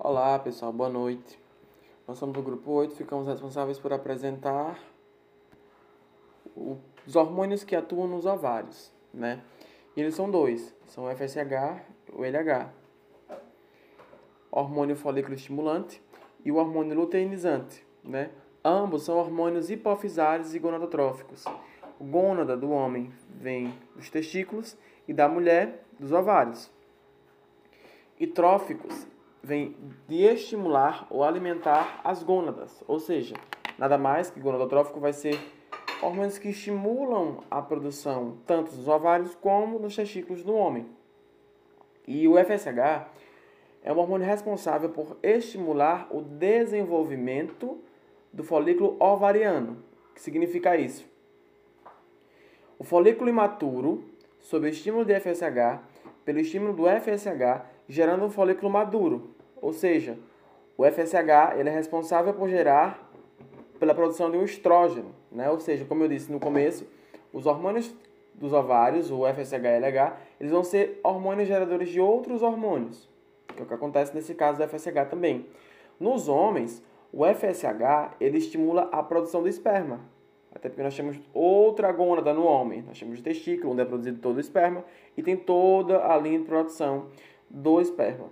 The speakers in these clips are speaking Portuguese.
Olá pessoal, boa noite. Nós somos do grupo 8, ficamos responsáveis por apresentar os hormônios que atuam nos ovários, né? E eles são dois, são o FSH e o LH. Hormônio folículo estimulante e o hormônio luteinizante, né? Ambos são hormônios hipofisários e gonadotróficos. O gônada do homem vem dos testículos e da mulher dos ovários. E tróficos vem de estimular ou alimentar as gônadas, ou seja, nada mais que gonadotrófico vai ser hormônios que estimulam a produção tanto dos ovários como nos testículos do homem. E o FSH é um hormônio responsável por estimular o desenvolvimento do folículo ovariano. O que significa isso? O folículo imaturo, sob estímulo de FSH, pelo estímulo do FSH, gerando um folículo maduro. Ou seja, o FSH ele é responsável por gerar pela produção de um estrógeno, né? Ou seja, como eu disse no começo, os hormônios dos ovários, o FSH e LH, eles vão ser hormônios geradores de outros hormônios, que é o que acontece nesse caso do FSH também. Nos homens, o FSH ele estimula a produção do esperma, até porque nós temos outra gônada no homem. Nós temos o testículo, onde é produzido todo o esperma, e tem toda a linha de produção do esperma.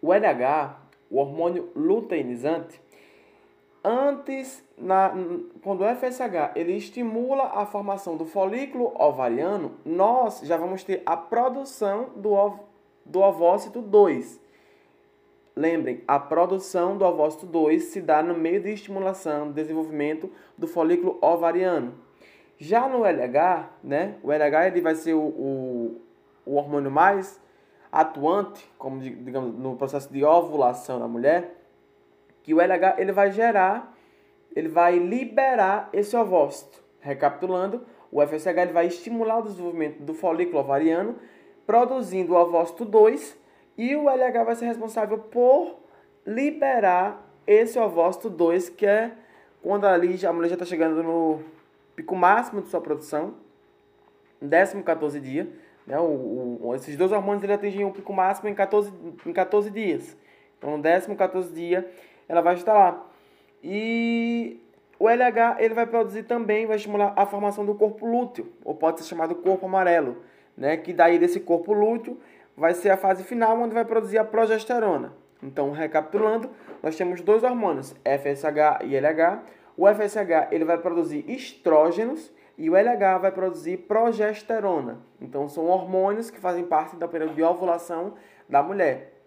O LH, o hormônio luteinizante, antes, na, quando o FSH ele estimula a formação do folículo ovariano, nós já vamos ter a produção do, ov, do ovócito 2. Lembrem, a produção do ovócito 2 se dá no meio de estimulação, desenvolvimento do folículo ovariano. Já no LH, né, o LH ele vai ser o, o, o hormônio mais atuante, como digamos no processo de ovulação da mulher, que o LH ele vai gerar, ele vai liberar esse ovócito. Recapitulando, o FSH ele vai estimular o desenvolvimento do folículo ovariano, produzindo o ovócito 2 e o LH vai ser responsável por liberar esse ovócito 2, que é quando ali a mulher já está chegando no pico máximo de sua produção, 14 14 dia. Né? O, o, esses dois hormônios ele atingem o pico máximo em 14, em 14 dias. Então, no 14 14 dia, ela vai estar lá. E o LH ele vai produzir também, vai estimular a formação do corpo lúteo, ou pode ser chamado corpo amarelo, né? que daí desse corpo lúteo vai ser a fase final onde vai produzir a progesterona. Então, recapitulando, nós temos dois hormônios, FSH e LH. O FSH ele vai produzir estrógenos e o LH vai produzir progesterona. Então, são hormônios que fazem parte do período de ovulação da mulher.